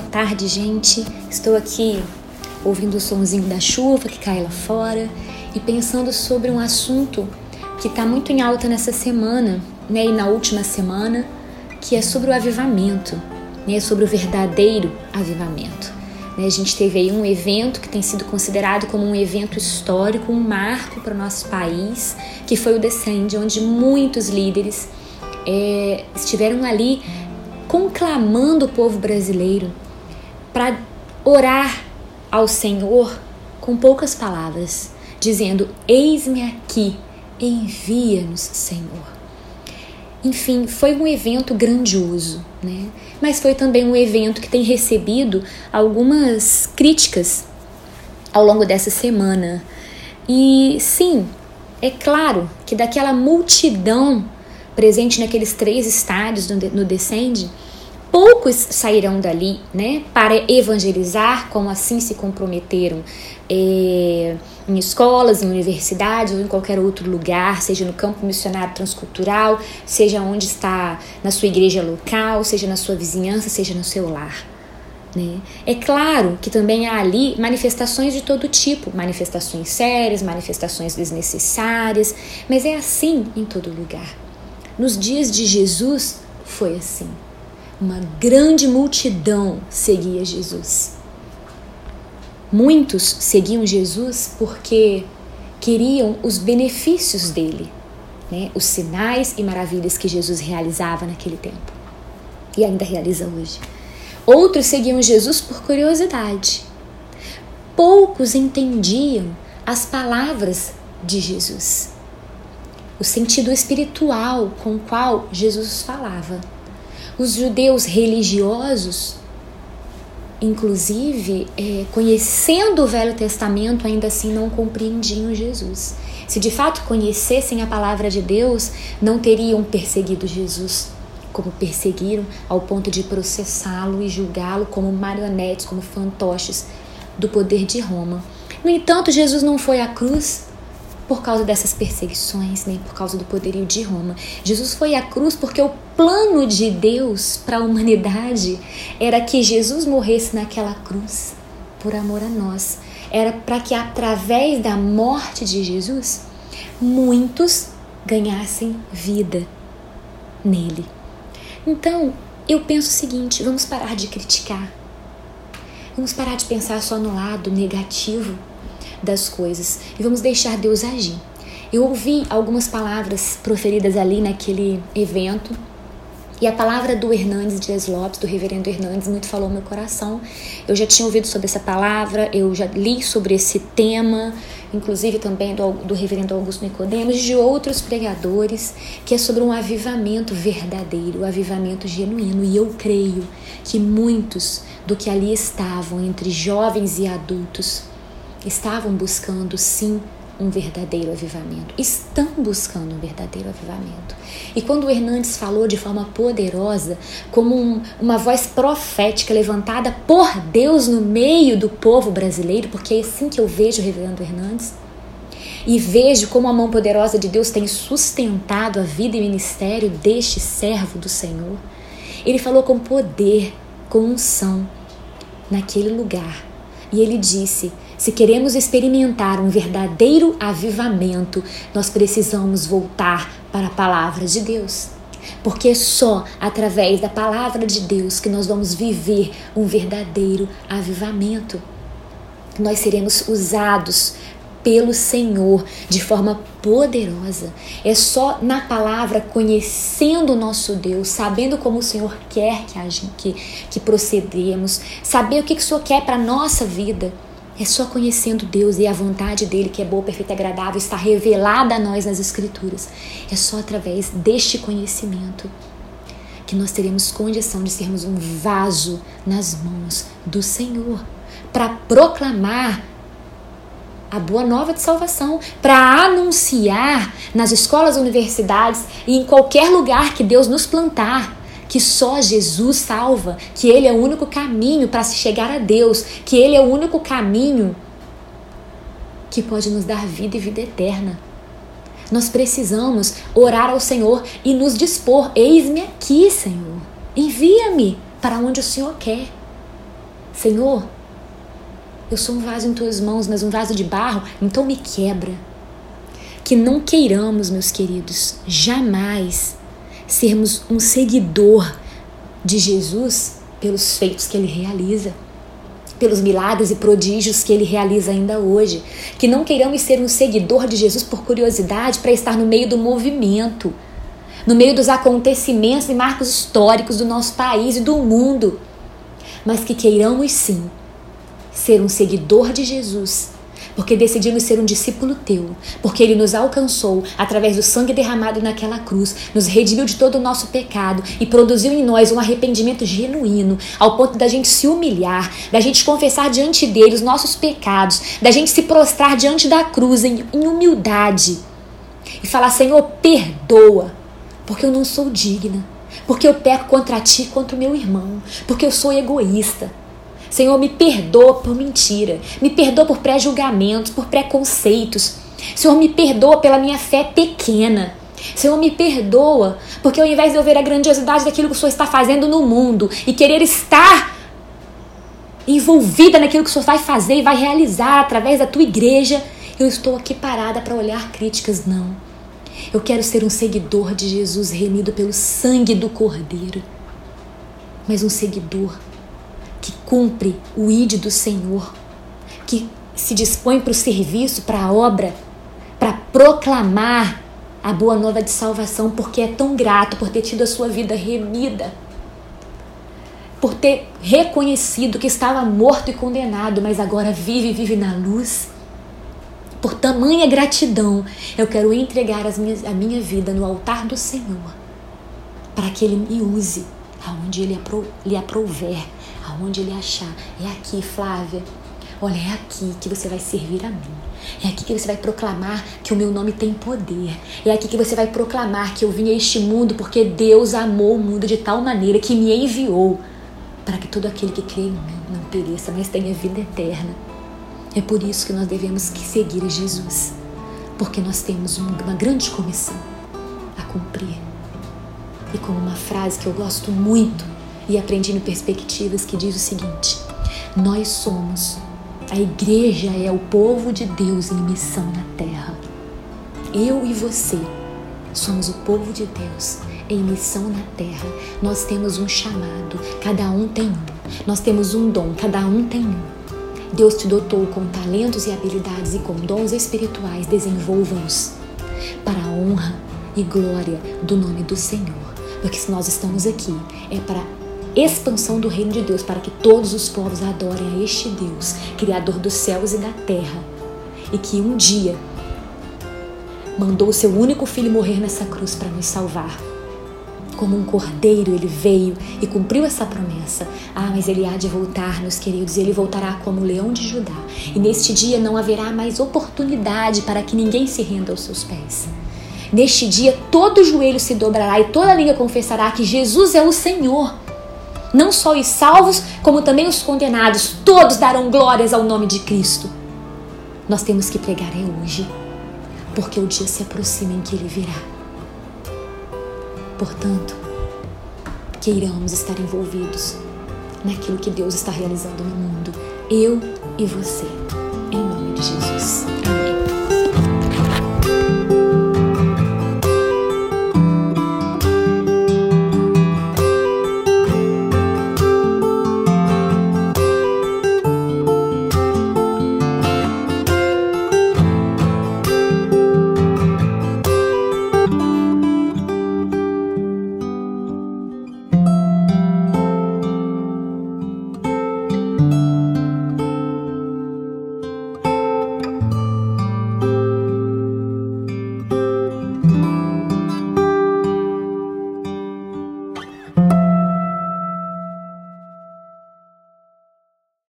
tarde, gente. Estou aqui ouvindo o sonzinho da chuva que cai lá fora e pensando sobre um assunto que está muito em alta nessa semana, né, e na última semana, que é sobre o avivamento, né, sobre o verdadeiro avivamento. Né, a gente teve aí um evento que tem sido considerado como um evento histórico, um marco para o nosso país, que foi o Descende, onde muitos líderes é, estiveram ali conclamando o povo brasileiro para orar ao Senhor com poucas palavras, dizendo: Eis-me aqui, envia-nos, Senhor. Enfim, foi um evento grandioso, né? Mas foi também um evento que tem recebido algumas críticas ao longo dessa semana. E sim, é claro que daquela multidão presente naqueles três estádios no Descende, poucos sairão dali né, para evangelizar, como assim se comprometeram é, em escolas, em universidades ou em qualquer outro lugar, seja no campo missionário transcultural, seja onde está na sua igreja local, seja na sua vizinhança, seja no seu lar. Né? É claro que também há ali manifestações de todo tipo, manifestações sérias, manifestações desnecessárias, mas é assim em todo lugar. Nos dias de Jesus foi assim. Uma grande multidão seguia Jesus. Muitos seguiam Jesus porque queriam os benefícios dele, né? os sinais e maravilhas que Jesus realizava naquele tempo e ainda realiza hoje. Outros seguiam Jesus por curiosidade. Poucos entendiam as palavras de Jesus o sentido espiritual com o qual Jesus falava. Os judeus religiosos, inclusive, é, conhecendo o Velho Testamento, ainda assim não compreendiam Jesus. Se de fato conhecessem a palavra de Deus, não teriam perseguido Jesus como perseguiram, ao ponto de processá-lo e julgá-lo como marionetes, como fantoches do poder de Roma. No entanto, Jesus não foi à cruz por causa dessas perseguições, nem por causa do poderio de Roma. Jesus foi à cruz porque o plano de Deus para a humanidade era que Jesus morresse naquela cruz por amor a nós. Era para que através da morte de Jesus muitos ganhassem vida nele. Então, eu penso o seguinte: vamos parar de criticar. Vamos parar de pensar só no lado negativo das coisas e vamos deixar Deus agir. Eu ouvi algumas palavras proferidas ali naquele evento e a palavra do Hernandes Dias Lopes, do reverendo Hernandes, muito falou meu coração. Eu já tinha ouvido sobre essa palavra, eu já li sobre esse tema, inclusive também do, do reverendo Augusto Nicodemos e de outros pregadores, que é sobre um avivamento verdadeiro, um avivamento genuíno. E eu creio que muitos do que ali estavam, entre jovens e adultos, estavam buscando sim um verdadeiro avivamento, estão buscando um verdadeiro avivamento. E quando o Hernandes falou de forma poderosa, como um, uma voz profética levantada por Deus no meio do povo brasileiro, porque é assim que eu vejo o reverendo Hernandes, e vejo como a mão poderosa de Deus tem sustentado a vida e ministério deste servo do Senhor. Ele falou com poder, com unção, naquele lugar. E ele disse: se queremos experimentar um verdadeiro avivamento, nós precisamos voltar para a palavra de Deus. Porque é só através da palavra de Deus que nós vamos viver um verdadeiro avivamento. Nós seremos usados pelo Senhor de forma poderosa. É só na palavra, conhecendo o nosso Deus, sabendo como o Senhor quer que, que, que procedemos, saber o que, que o Senhor quer para a nossa vida é só conhecendo Deus e a vontade dele, que é boa, perfeita e agradável, está revelada a nós nas Escrituras. É só através deste conhecimento que nós teremos condição de sermos um vaso nas mãos do Senhor para proclamar a boa nova de salvação, para anunciar nas escolas, universidades e em qualquer lugar que Deus nos plantar que só Jesus salva, que Ele é o único caminho para se chegar a Deus, que Ele é o único caminho que pode nos dar vida e vida eterna. Nós precisamos orar ao Senhor e nos dispor: eis-me aqui, Senhor, envia-me para onde o Senhor quer. Senhor, eu sou um vaso em tuas mãos, mas um vaso de barro, então me quebra. Que não queiramos, meus queridos, jamais sermos um seguidor de Jesus pelos feitos que ele realiza, pelos milagres e prodígios que ele realiza ainda hoje. Que não queiramos ser um seguidor de Jesus por curiosidade para estar no meio do movimento, no meio dos acontecimentos e marcos históricos do nosso país e do mundo, mas que queiramos sim ser um seguidor de Jesus, porque decidimos ser um discípulo teu, porque ele nos alcançou através do sangue derramado naquela cruz, nos redimiu de todo o nosso pecado e produziu em nós um arrependimento genuíno, ao ponto da gente se humilhar, da gente confessar diante dele os nossos pecados, da gente se prostrar diante da cruz em, em humildade e falar: Senhor, perdoa, porque eu não sou digna, porque eu peco contra ti e contra o meu irmão, porque eu sou egoísta Senhor, me perdoa por mentira, me perdoa por pré-julgamentos, por preconceitos. Senhor, me perdoa pela minha fé pequena. Senhor, me perdoa, porque ao invés de eu ver a grandiosidade daquilo que o Senhor está fazendo no mundo e querer estar envolvida naquilo que o Senhor vai fazer e vai realizar através da tua igreja, eu estou aqui parada para olhar críticas. Não. Eu quero ser um seguidor de Jesus remido pelo sangue do Cordeiro, mas um seguidor que cumpre o ide do Senhor, que se dispõe para o serviço, para a obra, para proclamar a boa nova de salvação, porque é tão grato por ter tido a sua vida remida, por ter reconhecido que estava morto e condenado, mas agora vive e vive na luz. Por tamanha gratidão, eu quero entregar minhas, a minha vida no altar do Senhor, para que Ele me use aonde Ele lhe aprouver aonde ele achar. É aqui, Flávia. Olha, é aqui que você vai servir a mim. É aqui que você vai proclamar que o meu nome tem poder. É aqui que você vai proclamar que eu vim a este mundo porque Deus amou o mundo de tal maneira que me enviou para que todo aquele que crê em mim não pereça, mas tenha vida eterna. É por isso que nós devemos seguir Jesus, porque nós temos uma grande comissão a cumprir. E como uma frase que eu gosto muito e aprendi no Perspectivas que diz o seguinte: Nós somos, a igreja é o povo de Deus em missão na terra. Eu e você somos o povo de Deus em missão na terra. Nós temos um chamado, cada um tem um. Nós temos um dom, cada um tem um. Deus te dotou com talentos e habilidades e com dons espirituais, desenvolva-os para a honra e glória do nome do Senhor. Porque se nós estamos aqui, é para expansão do reino de Deus, para que todos os povos adorem a este Deus, Criador dos céus e da terra, e que um dia mandou o seu único filho morrer nessa cruz para nos salvar. Como um cordeiro ele veio e cumpriu essa promessa. Ah, mas ele há de voltar, meus queridos, ele voltará como o leão de Judá. E neste dia não haverá mais oportunidade para que ninguém se renda aos seus pés. Neste dia todo joelho se dobrará e toda língua confessará que Jesus é o Senhor. Não só os salvos, como também os condenados, todos darão glórias ao nome de Cristo. Nós temos que pregar é hoje, porque o dia se aproxima em que ele virá. Portanto, queiramos estar envolvidos naquilo que Deus está realizando no mundo, eu e você, em nome de Jesus.